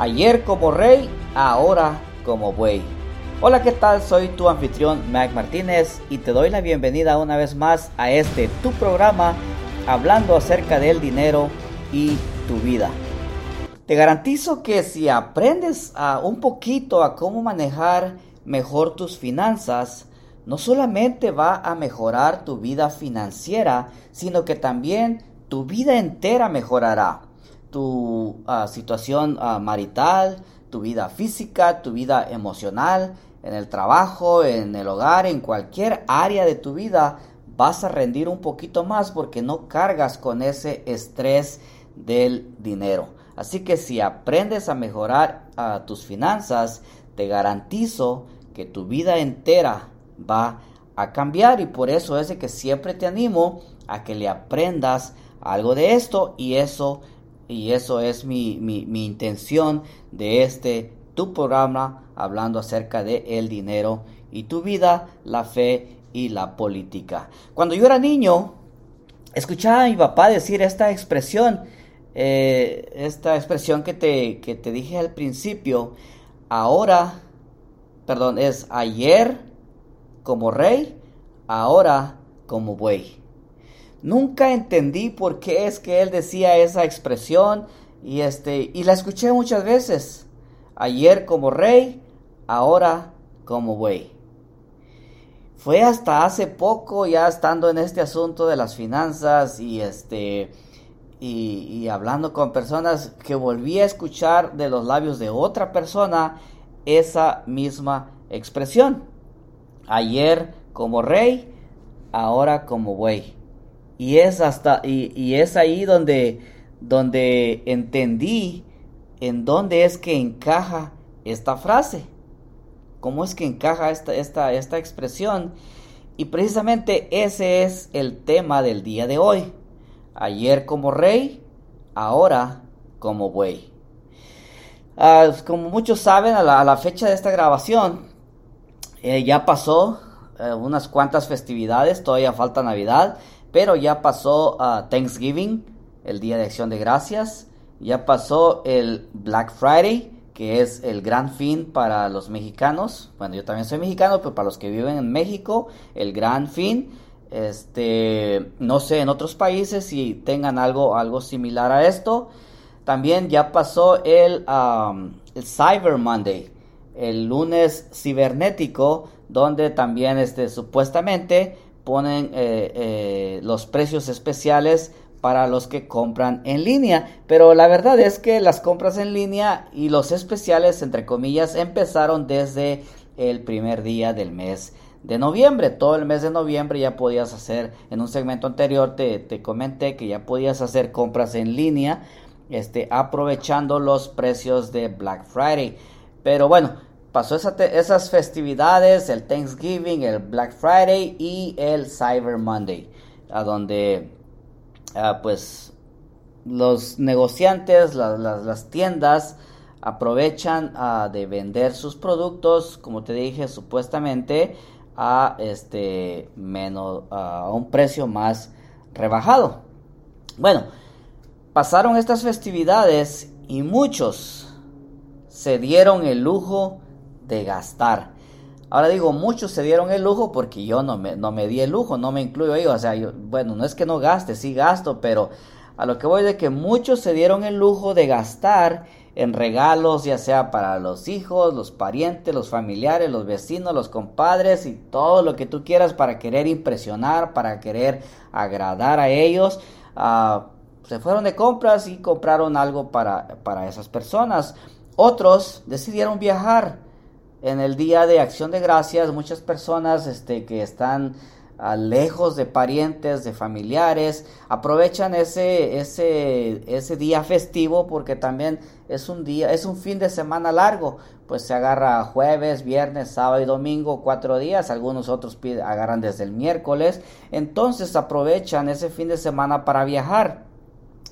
Ayer como rey, ahora como buey. Hola, ¿qué tal? Soy tu anfitrión Mac Martínez y te doy la bienvenida una vez más a este tu programa hablando acerca del dinero y tu vida. Te garantizo que si aprendes a un poquito a cómo manejar mejor tus finanzas, no solamente va a mejorar tu vida financiera, sino que también tu vida entera mejorará. Tu ah, situación ah, marital, tu vida física, tu vida emocional, en el trabajo, en el hogar, en cualquier área de tu vida, vas a rendir un poquito más porque no cargas con ese estrés del dinero. Así que si aprendes a mejorar ah, tus finanzas, te garantizo que tu vida entera va a cambiar y por eso es de que siempre te animo a que le aprendas algo de esto y eso y eso es mi, mi, intención de este tu programa hablando acerca de el dinero y tu vida, la fe y la política. Cuando yo era niño, escuchaba a mi papá decir esta expresión, eh, esta expresión que te, que te dije al principio, ahora, perdón, es ayer como rey, ahora como buey. Nunca entendí por qué es que él decía esa expresión y este y la escuché muchas veces. Ayer como rey, ahora como buey. Fue hasta hace poco ya estando en este asunto de las finanzas y este y, y hablando con personas que volví a escuchar de los labios de otra persona esa misma expresión. Ayer como rey, ahora como buey. Y es hasta y, es ahí donde donde entendí en dónde es que encaja esta frase. ¿Cómo es que encaja esta, esta, esta expresión? Y precisamente ese es el tema del día de hoy. Ayer como rey, ahora como buey. Ah, como muchos saben, a la, fecha de esta grabación, eh, ya pasó eh, unas cuantas festividades, todavía falta Navidad, pero ya pasó uh, Thanksgiving, el Día de Acción de Gracias, ya pasó el Black Friday, que es el gran fin para los mexicanos. Bueno, yo también soy mexicano, pero para los que viven en México, el gran fin. Este, no sé en otros países si tengan algo, algo similar a esto. También ya pasó el, el Cyber Monday, el lunes cibernético, donde también este, supuestamente ponen eh, eh, los precios especiales para los que compran en línea. Pero la verdad es que las compras en línea y los especiales, entre comillas, empezaron desde el primer día del mes de noviembre. Todo el mes de noviembre ya podías hacer, en un segmento anterior te, te comenté que ya podías hacer compras en línea, este, aprovechando los precios de Black Friday. Pero bueno, pasó esas festividades, el Thanksgiving, el Black Friday y el Cyber Monday, a donde ah, pues los negociantes, las tiendas aprovechan ah, de vender sus productos, como te dije, supuestamente a este menos a un precio más rebajado. Bueno, pasaron estas festividades y muchos se dieron el lujo de gastar. Ahora digo, muchos se dieron el lujo porque yo no me, no me di el lujo, no me incluyo ahí. O sea, bueno, no es que no gaste, sí gasto, pero a lo que voy de que muchos se dieron el lujo de gastar en regalos, ya sea para los hijos, los parientes, los familiares, los vecinos, los compadres y todo lo que tú quieras para querer impresionar, para querer agradar a ellos. Ah, se fueron de compras y compraron algo para, para esas personas. Otros decidieron viajar en el día de acción de gracias muchas personas este, que están ah, lejos de parientes, de familiares, aprovechan ese, ese, ese día festivo porque también es un día, es un fin de semana largo, pues se agarra jueves, viernes, sábado y domingo, cuatro días, algunos otros agarran desde el miércoles, entonces aprovechan ese fin de semana para viajar.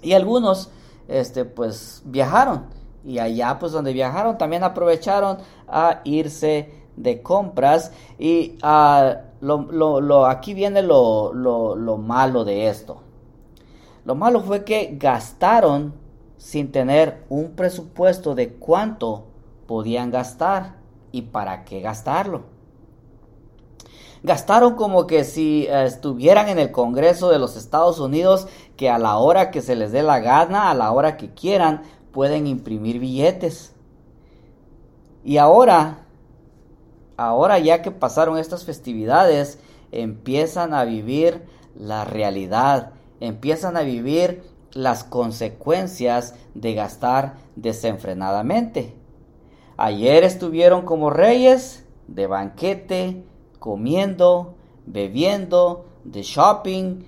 Y algunos este pues viajaron y allá pues donde viajaron también aprovecharon a irse de compras y uh, lo, lo, aquí viene lo, lo malo de esto. Lo malo fue que gastaron sin tener un presupuesto de cuánto podían gastar y para qué gastarlo. Gastaron como que si eh, estuvieran en el Congreso de los Estados Unidos, que a la hora que se les dé la gana, a la hora que quieran, pueden imprimir billetes. Y ahora, ahora ya que pasaron estas festividades, empiezan a vivir la realidad, empiezan a vivir las consecuencias de gastar desenfrenadamente. Ayer estuvieron como reyes de banquete, comiendo, bebiendo, de shopping,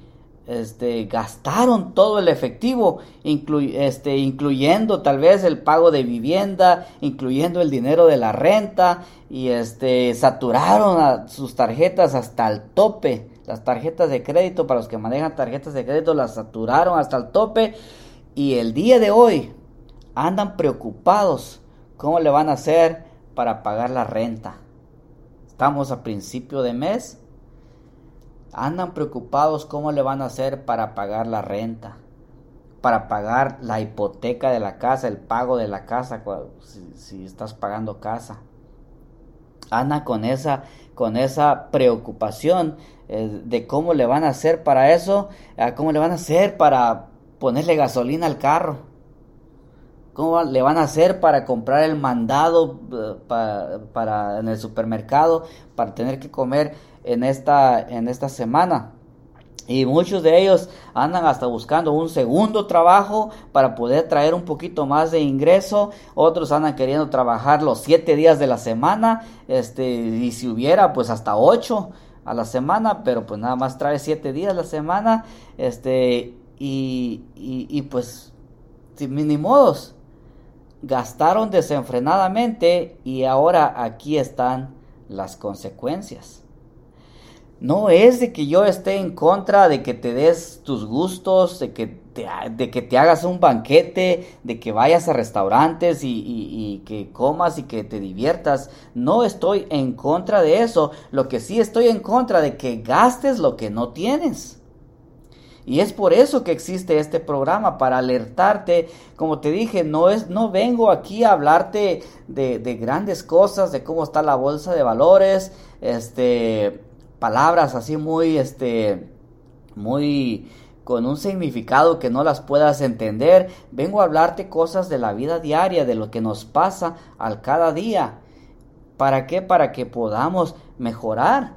este, gastaron todo el efectivo, este, incluyendo tal vez el pago de vivienda, incluyendo el dinero de la renta, y este, saturaron sus tarjetas hasta el tope. Las tarjetas de crédito, para los que manejan tarjetas de crédito, las saturaron hasta el tope. Y el día de hoy andan preocupados cómo le van a hacer para pagar la renta. Estamos a principio de mes andan preocupados cómo le van a hacer para pagar la renta, para pagar la hipoteca de la casa, el pago de la casa, si, estás pagando casa. Andan con esa, con esa preocupación eh, de cómo le van a hacer para eso, cómo le van a hacer para ponerle gasolina al carro. ¿Cómo le van a hacer para comprar el mandado eh, para, en el supermercado para tener que comer en esta, en esta semana. Y muchos de ellos andan hasta buscando un segundo trabajo para poder traer un poquito más de ingreso. Otros andan queriendo trabajar los siete días de la semana. Este, y si hubiera, pues hasta ocho a la semana, pero pues nada más trae siete días a la semana. Este, y, y, pues, sin modos. Gastaron desenfrenadamente y ahora aquí están las consecuencias. No es de que yo esté en contra de que te des tus gustos, de que te, de que te hagas un banquete, de que vayas a restaurantes y, que comas y que te diviertas. No estoy en contra de eso. Lo que sí estoy en contra de que gastes lo que no tienes. Y es por eso que existe este programa, para alertarte. Como te dije, no, es, no vengo aquí a hablarte de grandes cosas, de cómo está la bolsa de valores, este, palabras así muy, este, muy con un significado que no las puedas entender. Vengo a hablarte cosas de la vida diaria, de lo que nos pasa al cada día. ¿Para qué? Para que podamos mejorar.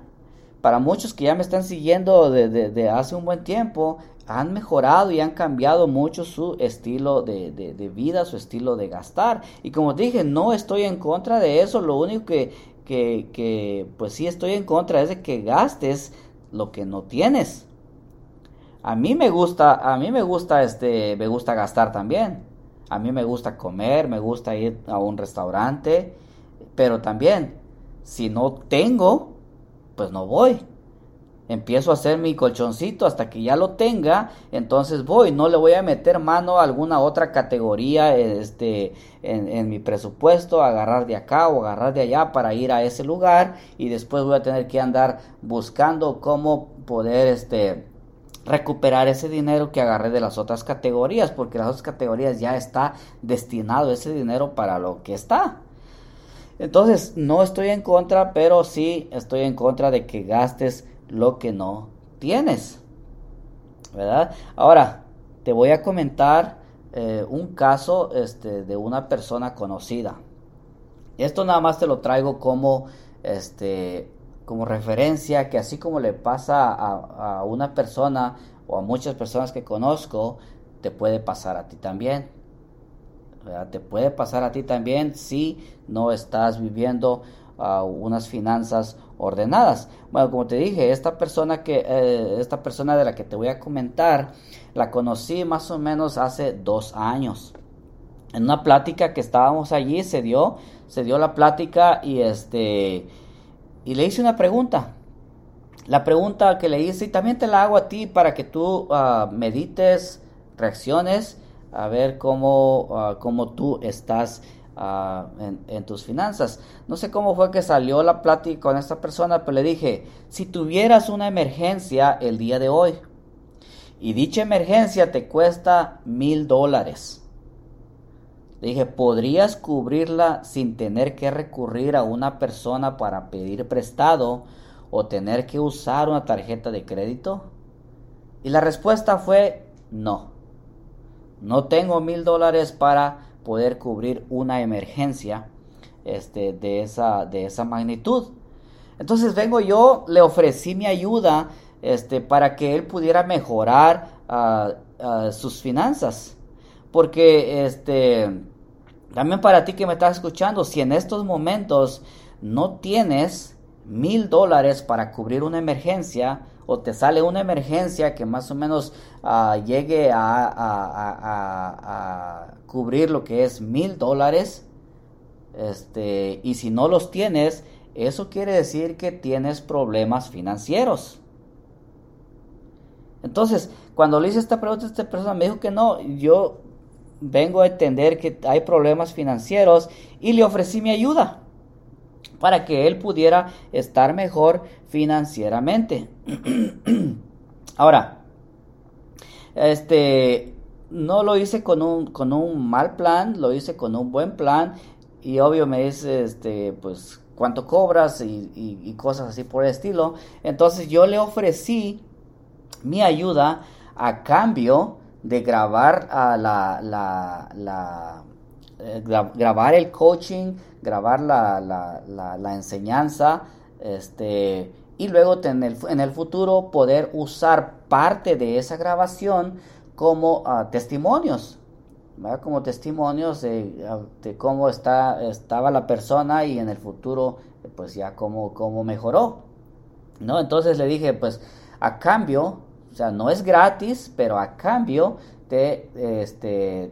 Para muchos que ya me están siguiendo desde hace un buen tiempo, han mejorado y han cambiado mucho su estilo de, de, vida, su estilo de gastar. Y como dije, no estoy en contra de eso. Lo único que, que, que pues sí estoy en contra es de que gastes lo que no tienes. A mí me gusta, a mí me gusta este, me gusta gastar también. A mí me gusta comer, me gusta ir a un restaurante, pero también si no tengo, pues no voy empiezo a hacer mi colchoncito hasta que ya lo tenga, entonces voy, no le voy a meter mano a alguna otra categoría este, en, mi presupuesto, agarrar de acá o agarrar de allá para ir a ese lugar y después voy a tener que andar buscando cómo poder este, recuperar ese dinero que agarré de las otras categorías, porque las otras categorías ya está destinado ese dinero para lo que está. Entonces, no estoy en contra, pero sí estoy en contra de que gastes lo que no tienes. ¿Verdad? Ahora, te voy a comentar eh, un caso este, de una persona conocida. Esto nada más te lo traigo como, este, como referencia, que así como le pasa a, una persona o a muchas personas que conozco, te puede pasar a ti también. Te puede pasar a ti también si no estás viviendo unas finanzas ordenadas. Bueno, como te dije, esta persona que eh, esta persona de la que te voy a comentar la conocí más o menos hace dos años. En una plática que estábamos allí se dio se dio la plática y este y le hice una pregunta. La pregunta que le hice y también te la hago a ti para que tú ah, medites, reacciones, a ver cómo, uh, cómo tú estás en, tus finanzas. No sé cómo fue que salió la plática con esta persona, pero le dije, si tuvieras una emergencia el día de hoy y dicha emergencia te cuesta mil dólares, Le dije, ¿podrías cubrirla sin tener que recurrir a una persona para pedir prestado o tener que usar una tarjeta de crédito? Y la respuesta fue no. No tengo mil dólares para poder cubrir una emergencia este, de, esa, de esa magnitud. Entonces vengo yo, le ofrecí mi ayuda este, para que él pudiera mejorar ah, ah, sus finanzas. Porque este, también para ti que me estás escuchando, si en estos momentos no tienes mil dólares para cubrir una emergencia o te sale una emergencia que más o menos ah, llegue a, cubrir lo que es mil dólares, este, y si no los tienes, eso quiere decir que tienes problemas financieros. Entonces, cuando le hice esta pregunta esta persona, me dijo que no, yo vengo a entender que hay problemas financieros y le ofrecí mi ayuda para que él pudiera estar mejor financieramente. Ahora, este, no lo hice con un, con un mal plan, lo hice con un buen plan y obvio me dice, este, pues, cuánto cobras y, cosas así por el estilo. Entonces yo le ofrecí mi ayuda a cambio de grabar a la, la, eh, grabar el coaching, grabar la, la, enseñanza, este, y luego en el, en el, futuro poder usar parte de esa grabación como ah, testimonios como testimonios de, cómo está, estaba la persona y en el futuro, pues ya cómo, cómo mejoró. ¿no? Entonces le dije, pues a cambio, o sea, no es gratis, pero a cambio te, este,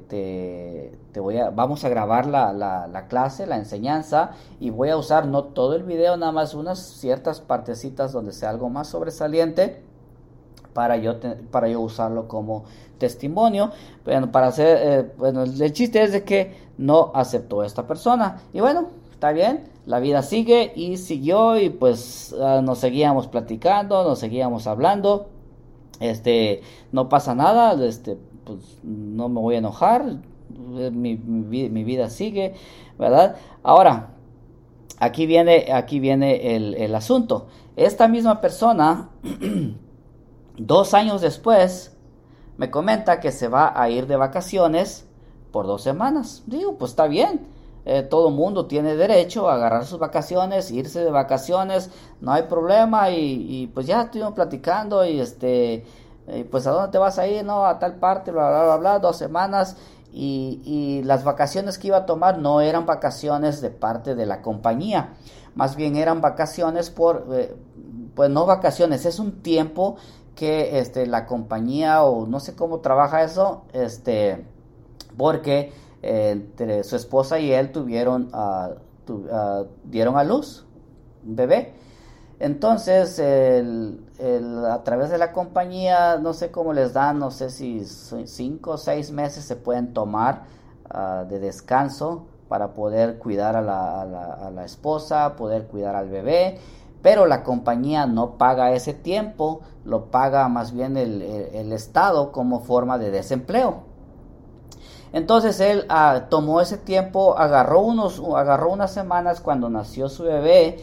te, voy a, vamos a grabar la, la, la, clase, la enseñanza, y voy a usar no todo el video, nada más unas ciertas partecitas donde sea algo más sobresaliente para yo, para yo usarlo como testimonio. Bueno, para hacer, eh, bueno, el chiste es de que no aceptó esta persona. Y bueno, está bien, la vida sigue y siguió y pues ah, nos seguíamos platicando, nos seguíamos hablando. Este, no pasa nada, este, pues no me voy a enojar, eh, mi, mi, vida sigue, ¿verdad? Ahora, aquí viene, aquí viene el, el asunto. Esta misma persona Dos años después, me comenta que se va a ir de vacaciones por dos semanas. Digo, pues está bien. Eh, todo mundo tiene derecho a agarrar sus vacaciones, irse de vacaciones, no hay problema. Y, pues ya estuvimos platicando y este, pues a dónde te vas a ir, no, a tal parte, bla, bla, bla, bla, dos semanas. Y, las vacaciones que iba a tomar no eran vacaciones de parte de la compañía, más bien eran vacaciones por, eh, pues no vacaciones, es un tiempo que este, la compañía o no sé cómo trabaja eso, este, porque eh, entre su esposa y él tuvieron, uh, dieron a luz un bebé. Entonces, a través de la compañía, no sé cómo les dan, no sé si cinco o seis meses se pueden tomar ah, de descanso para poder cuidar a la, esposa, poder cuidar al bebé pero la compañía no paga ese tiempo, lo paga más bien el, Estado como forma de desempleo. Entonces él ah, tomó ese tiempo, agarró, unos, agarró unas semanas cuando nació su bebé,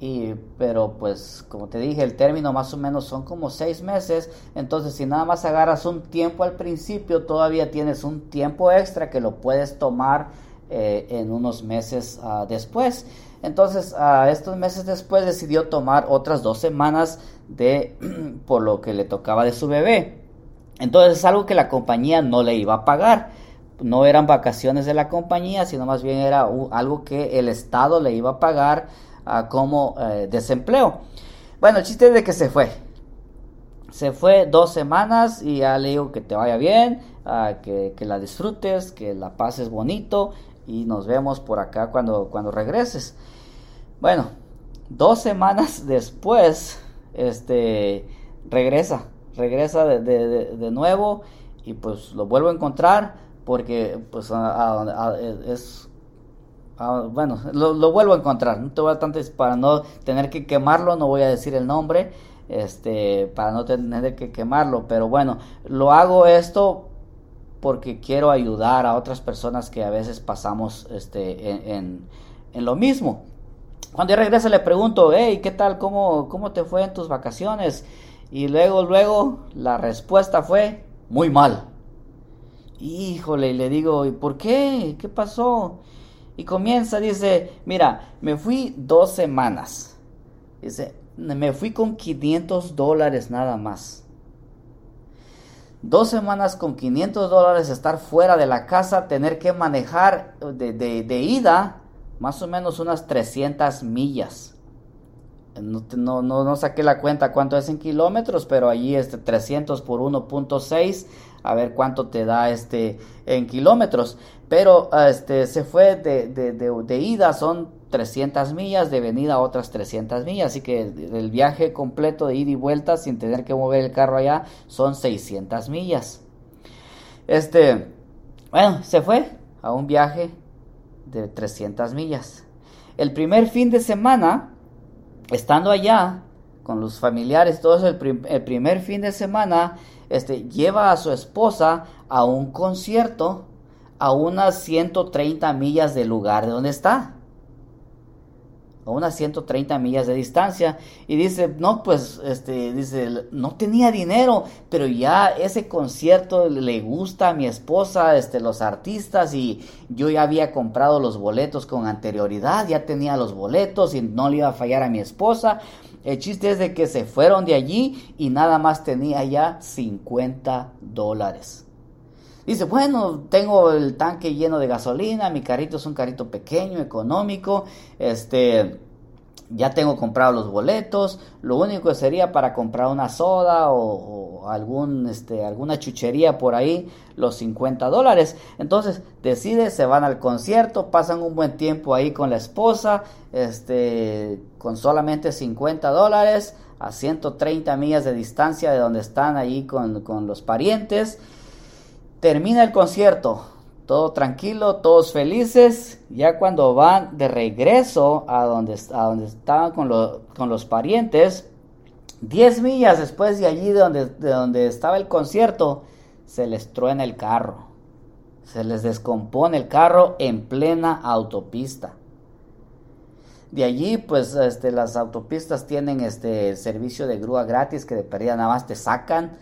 y, pero pues como te dije, el término más o menos son como seis meses, entonces si nada más agarras un tiempo al principio, todavía tienes un tiempo extra que lo puedes tomar eh, en unos meses ah, después. Entonces, a estos meses después decidió tomar otras dos semanas de por lo que le tocaba de su bebé. Entonces es algo que la compañía no le iba a pagar. No eran vacaciones de la compañía, sino más bien era algo que el Estado le iba a pagar como eh, desempleo. Bueno, el chiste es de que se fue. Se fue dos semanas y ya le digo que te vaya bien, que, que, la disfrutes, que la pases bonito y nos vemos por acá cuando, cuando regreses. Bueno, dos semanas después, este, regresa, regresa de, nuevo y pues lo vuelvo a encontrar porque pues es bueno, lo, vuelvo a encontrar. No te voy a para no tener que quemarlo, no voy a decir el nombre, este, para no tener que quemarlo. Pero bueno, lo hago esto porque quiero ayudar a otras personas que a veces pasamos este, en, lo mismo. Cuando yo regreso le pregunto, hey, ¿qué tal? ¿Cómo, ¿Cómo te fue en tus vacaciones? Y luego, luego, la respuesta fue, muy mal. Híjole, y le digo, ¿y por qué? ¿Qué pasó? Y comienza, dice, mira, me fui dos semanas. Dice, me fui con 500 dólares nada más. Dos semanas con 500 dólares estar fuera de la casa, tener que manejar de, de, ida más o menos unas 300 millas. No, no, no, saqué la cuenta cuánto es en kilómetros, pero allí este 300 por 1.6, a ver cuánto te da este en kilómetros. Pero este se fue de, de, de ida, son 300 millas, de venida otras 300 millas, así que el viaje completo de ida y vuelta sin tener que mover el carro allá son 600 millas. Este, bueno, se fue a un viaje de 300 millas. El primer fin de semana, estando allá con los familiares, todo el, el primer fin de semana, este, lleva a su esposa a un concierto a unas 130 millas del lugar de donde está a unas 130 millas de distancia y dice, no, pues, este, dice, no tenía dinero, pero ya ese concierto le gusta a mi esposa, este, los artistas y yo ya había comprado los boletos con anterioridad, ya tenía los boletos y no le iba a fallar a mi esposa. El chiste es de que se fueron de allí y nada más tenía ya 50 dólares. Dice, bueno, tengo el tanque lleno de gasolina, mi carrito es un carrito pequeño, económico, este, ya tengo comprado los boletos, lo único sería para comprar una soda o, algún, este, alguna chuchería por ahí, los 50 dólares. Entonces decide, se van al concierto, pasan un buen tiempo ahí con la esposa, este, con solamente 50 dólares, a 130 millas de distancia de donde están ahí con, con los parientes. Termina el concierto, todo tranquilo, todos felices. Ya cuando van de regreso a donde, a donde estaban con, con los parientes, 10 millas después de allí de donde, de donde estaba el concierto, se les truena el carro. Se les descompone el carro en plena autopista. De allí, pues, este, las autopistas tienen este servicio de grúa gratis que de pérdida nada más te sacan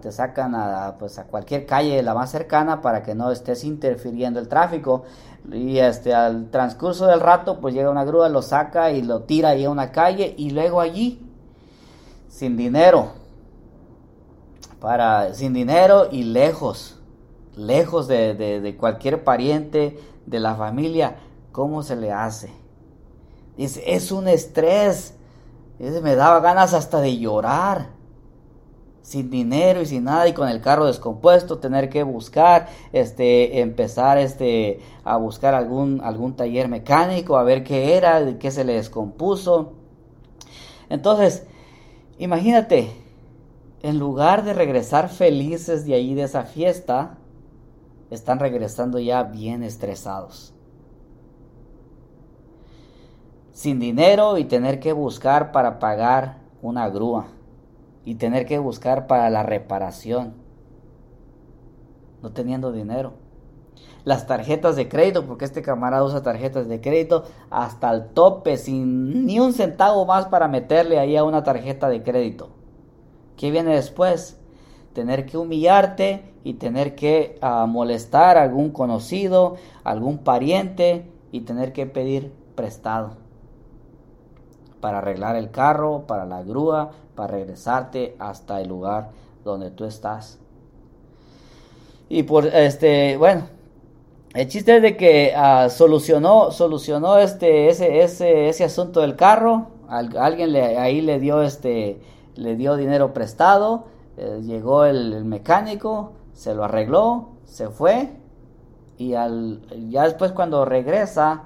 te sacan a, pues, a cualquier calle la más cercana para que no estés interfiriendo el tráfico. Y este al transcurso del rato pues llega una grúa lo saca y lo tira ahí a una calle y luego allí sin dinero. Para sin dinero y lejos lejos de, de cualquier pariente de la familia cómo se le hace es, es un estrés me daba ganas hasta de llorar sin dinero y sin nada y con el carro descompuesto, tener que buscar, este, empezar este, a buscar algún, algún taller mecánico, a ver qué era, qué se le descompuso. Entonces, imagínate, en lugar de regresar felices de ahí de esa fiesta, están regresando ya bien estresados. Sin dinero y tener que buscar para pagar una grúa y tener que buscar para la reparación, no teniendo dinero. Las tarjetas de crédito, porque este camarada usa tarjetas de crédito hasta el tope, sin ni un centavo más para meterle ahí a una tarjeta de crédito. ¿Qué viene después? Tener que humillarte y tener que ah, molestar a algún conocido, algún pariente y tener que pedir prestado para arreglar el carro, para la grúa, para regresarte hasta el lugar donde tú estás. Y por este, bueno, el chiste es de que ah, solucionó, solucionó este, ese, ese, asunto del carro. alguien le, ahí le dio este, le dio dinero prestado. Eh, llegó el, mecánico, se lo arregló, se fue. Y al, ya después cuando regresa,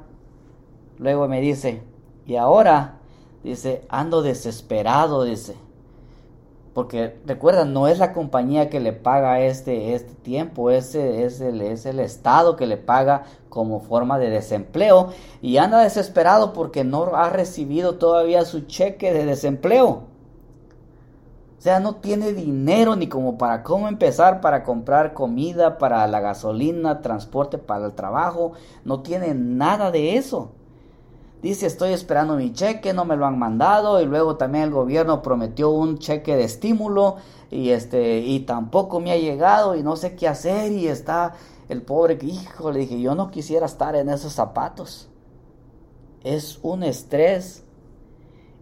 luego me dice, y ahora Dice, ando desesperado, dice. Porque recuerda, no es la compañía que le paga este, este tiempo, ese es es el Estado que le paga como forma de desempleo. Y anda desesperado porque no ha recibido todavía su cheque de desempleo. O sea, no tiene dinero ni como para cómo empezar para comprar comida, para la gasolina, transporte para el trabajo. No tiene nada de eso. Dice, estoy esperando mi cheque, no me lo han mandado. Y luego también el gobierno prometió un cheque de estímulo y, este, y tampoco me ha llegado y no sé qué hacer. Y está el pobre, hijo, le dije, yo no quisiera estar en esos zapatos. Es un estrés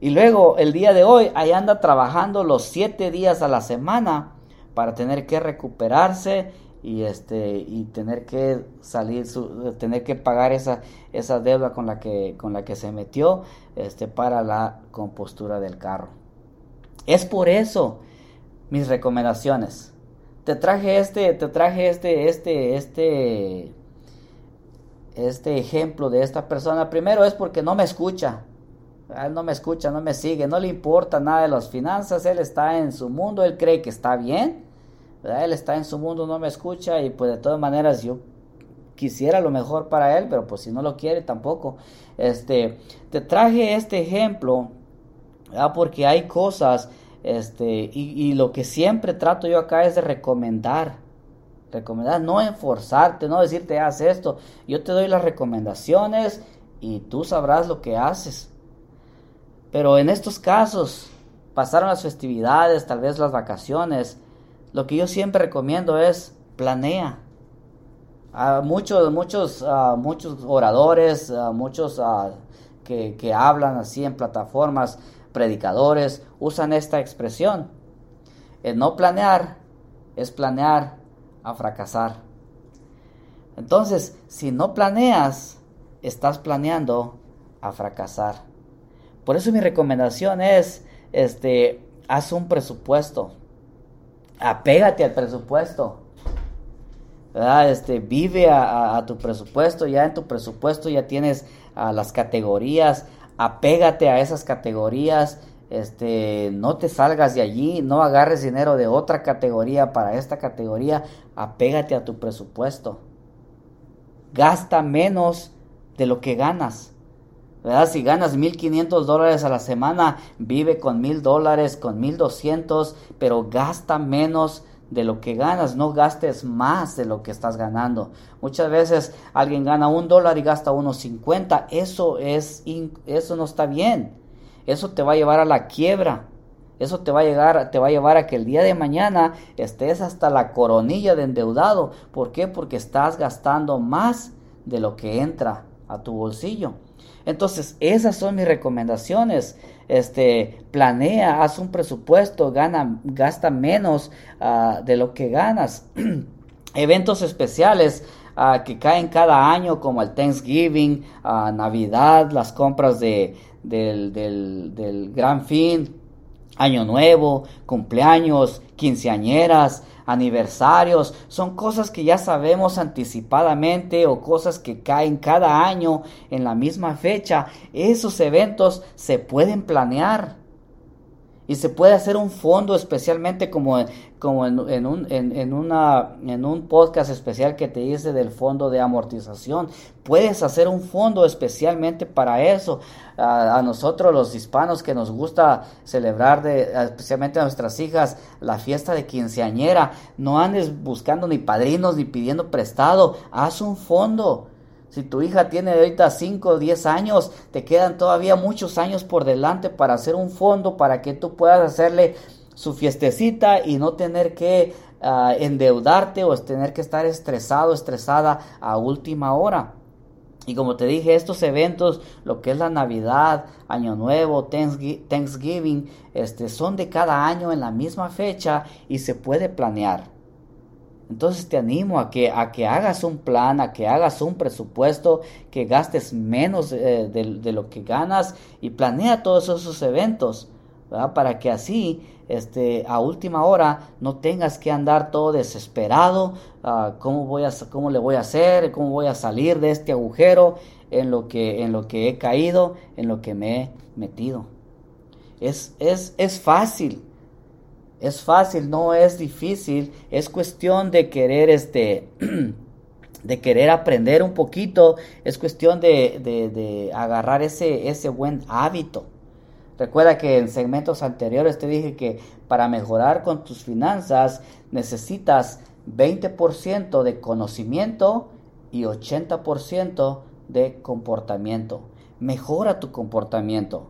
y luego el día de hoy ahí anda trabajando los siete días a la semana para tener que recuperarse y este y tener que salir tener que pagar esa esa deuda con la que con la que se metió este para la compostura del carro. Es por eso mis recomendaciones. Te traje este te traje este este este este ejemplo de esta persona primero es porque no me escucha él no me escucha, no me sigue, no le importa nada de las finanzas, él está en su mundo, él cree que está bien, él está en su mundo, no me escucha y pues de todas maneras yo quisiera lo mejor para él, pero pues si no lo quiere tampoco. Este, te traje este ejemplo porque hay cosas, este, y, y lo que siempre trato yo acá es de recomendar, recomendar, no enforzarte, no decirte haz esto, yo te doy las recomendaciones y tú sabrás lo que haces. Pero en estos casos, pasaron las festividades, tal vez las vacaciones, lo que yo siempre recomiendo es planea. A muchos, muchos, muchos oradores, muchos que, que hablan así en plataformas, predicadores, usan esta expresión. El no planear es planear a fracasar. Entonces, si no planeas, estás planeando a fracasar. Por eso mi recomendación es, este, haz un presupuesto. Apégate al presupuesto. Este, vive a, tu presupuesto. Ya en tu presupuesto ya tienes las categorías. Apégate a esas categorías. Este, no te salgas de allí, no agarres dinero de otra categoría para esta categoría, apégate a tu presupuesto. Gasta menos de lo que ganas. Si ganas 1.500 dólares a la semana, vive con 1.000 dólares, con 1.200, pero gasta menos de lo que ganas, no gastes más de lo que estás ganando. Muchas veces alguien gana un dólar y gasta unos 50, eso, es, eso no está bien. Eso te va a llevar a la quiebra. Eso te va a llegar, te va a llevar a que el día de mañana estés hasta la coronilla de endeudado. ¿Por qué? Porque estás gastando más de lo que entra a tu bolsillo. Entonces, esas son mis recomendaciones. Este, planea, haz un presupuesto, gana, gasta menos ah, de lo que ganas. Eventos especiales ah, que caen cada año, como el Thanksgiving, uh, Navidad, las compras de, del, del, del Gran Fin, Año Nuevo, cumpleaños, quinceañeras, aniversarios, son cosas que ya sabemos anticipadamente o cosas que caen cada año en la misma fecha. Esos eventos se pueden planear y se puede hacer un fondo especialmente como, como en, un, en, una, en un podcast especial que te hice del fondo de amortización. Puedes hacer un fondo especialmente para eso. A, nosotros los hispanos que nos gusta celebrar, de, especialmente a nuestras hijas, la fiesta de quinceañera, no andes buscando ni padrinos ni pidiendo prestado. Haz un fondo si tu hija tiene ahorita 5 o 10 años, te quedan todavía muchos años por delante para hacer un fondo para que tú puedas hacerle su fiestecita y no tener que ah, endeudarte o tener que estar estresado, estresada a última hora. Y como te dije, estos eventos, lo que es la Navidad, Año Nuevo, Thanksgiving, este, son de cada año en la misma fecha y se puede planear. Entonces te animo a que, a que hagas un plan, a que hagas un presupuesto, que gastes menos eh, de, lo que ganas y planea todos esos eventos, para que así este, a última hora no tengas que andar todo desesperado, uh, ¿cómo, voy a, cómo le voy a hacer, cómo voy a salir de este agujero en lo que, en lo que he caído, en lo que me he metido. Es, es, es fácil, es fácil, no es difícil, es cuestión de querer este de querer aprender un poquito, es cuestión de, de, agarrar ese, ese buen hábito. Recuerda que en segmentos anteriores te dije que para mejorar con tus finanzas necesitas 20% de conocimiento y 80% de comportamiento. Mejora tu comportamiento.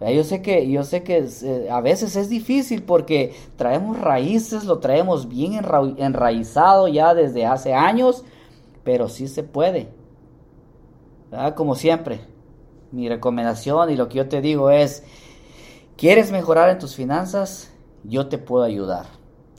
Yo sé que, yo sé que eh, a veces es difícil porque traemos raíces, lo traemos bien enraizado ya desde hace años, pero sí se puede. Como siempre, mi recomendación y lo que yo te digo es, ¿quieres mejorar en tus finanzas? Yo te puedo ayudar.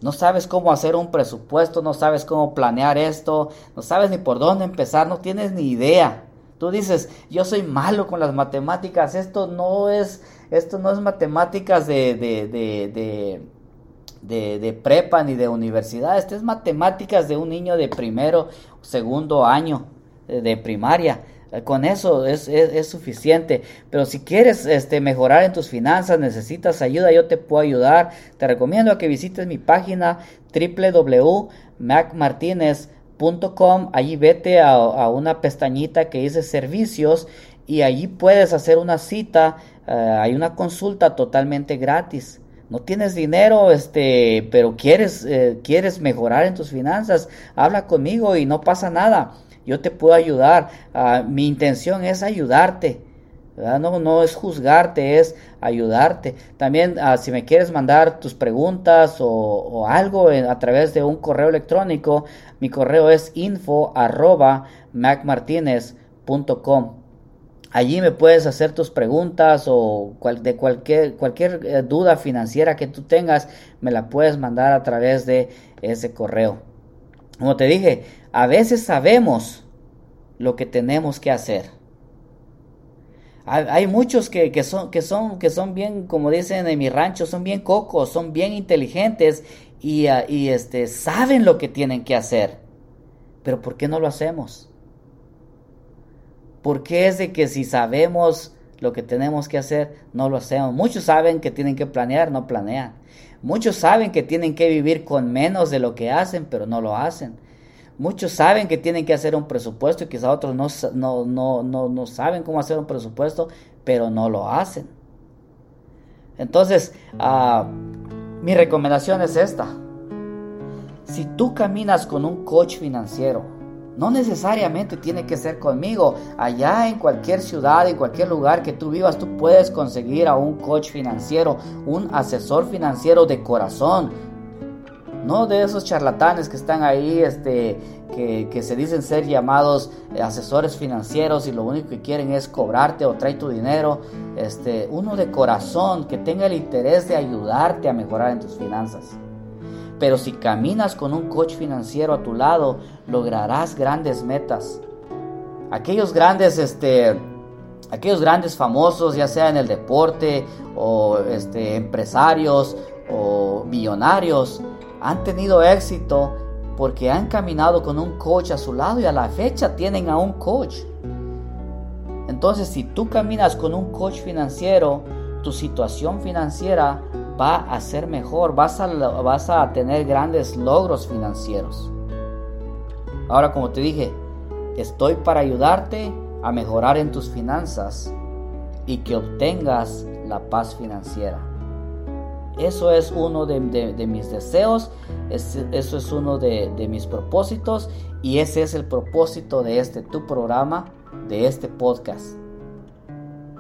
No sabes cómo hacer un presupuesto, no sabes cómo planear esto, no sabes ni por dónde empezar, no tienes ni idea. Tú dices, yo soy malo con las matemáticas, esto no es, esto no es matemáticas de, de, de, de, prepa ni de universidad, esto es matemáticas de un niño de primero, segundo año de primaria. Con eso es, es, suficiente. Pero si quieres este, mejorar en tus finanzas, necesitas ayuda, yo te puedo ayudar. Te recomiendo que visites mi página www.macmartinez.com allí vete a, una pestañita que dice servicios y allí puedes hacer una cita, eh, hay una consulta totalmente gratis. No tienes dinero, este, pero quieres, eh, quieres mejorar en tus finanzas, habla conmigo y no pasa nada. Yo te puedo ayudar. Ah, mi intención es ayudarte. No, no es juzgarte, es ayudarte. También ah, si me quieres mandar tus preguntas o, algo a través de un correo electrónico, mi correo es info arroba macmartinez.com. Allí me puedes hacer tus preguntas o de cualquier, cualquier eh, duda financiera que tú tengas, me la puedes mandar a través de ese correo. Como te dije, a veces sabemos lo que tenemos que hacer hay muchos que, son, que, son, que son bien, como dicen en mi rancho, son bien cocos, son bien inteligentes y, ah, y este, saben lo que tienen que hacer. Pero ¿por qué no lo hacemos? ¿Por qué es de que si sabemos lo que tenemos que hacer, no lo hacemos? Muchos saben que tienen que planear, no planean. Muchos saben que tienen que vivir con menos de lo que hacen, pero no lo hacen. Muchos saben que tienen que hacer un presupuesto y quizá otros no, no, no, saben cómo hacer un presupuesto, pero no lo hacen. Entonces, ah, mi recomendación es esta. Si tú caminas con un coach financiero, no necesariamente tiene que ser conmigo. Allá en cualquier ciudad, en cualquier lugar que tú vivas, tú puedes conseguir a un coach financiero, un asesor financiero de corazón, no de esos charlatanes que están ahí, este, que, se dicen ser llamados eh, asesores financieros y lo único que quieren es cobrarte o traer tu dinero. Este, uno de corazón que tenga el interés de ayudarte a mejorar en tus finanzas. Pero si caminas con un coach financiero a tu lado, lograrás grandes metas. Aquellos grandes, este, aquellos grandes famosos, ya sea en el deporte o este, empresarios o millonarios, han tenido éxito porque han caminado con un coach a su lado y a la fecha tienen a un coach. Entonces, si tú caminas con un coach financiero, tu situación financiera va a ser mejor, vas a, vas a tener grandes logros financieros. Ahora, como te dije, estoy para ayudarte a mejorar en tus finanzas y que obtengas la paz financiera. Eso es uno de, mis deseos, eso es uno de, de, mis propósitos y ese es el propósito de este tu programa, de este podcast.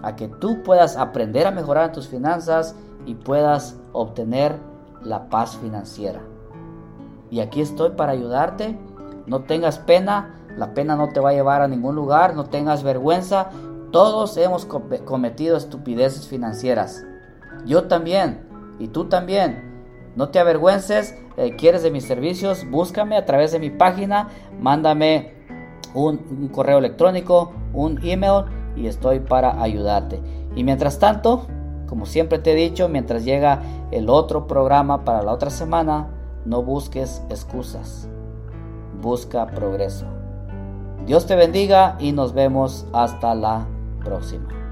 A que tú puedas aprender a mejorar tus finanzas y puedas obtener la paz financiera. Y aquí estoy para ayudarte. No tengas pena, la pena no te va a llevar a ningún lugar, no tengas vergüenza. Todos hemos cometido estupideces financieras. Yo también. Y tú también. No te avergüences, eh, quieres de mis servicios, búscame a través de mi página, mándame un, correo electrónico, un email y estoy para ayudarte. Y mientras tanto, como siempre te he dicho, mientras llega el otro programa para la otra semana, no busques excusas, busca progreso. Dios te bendiga y nos vemos hasta la próxima.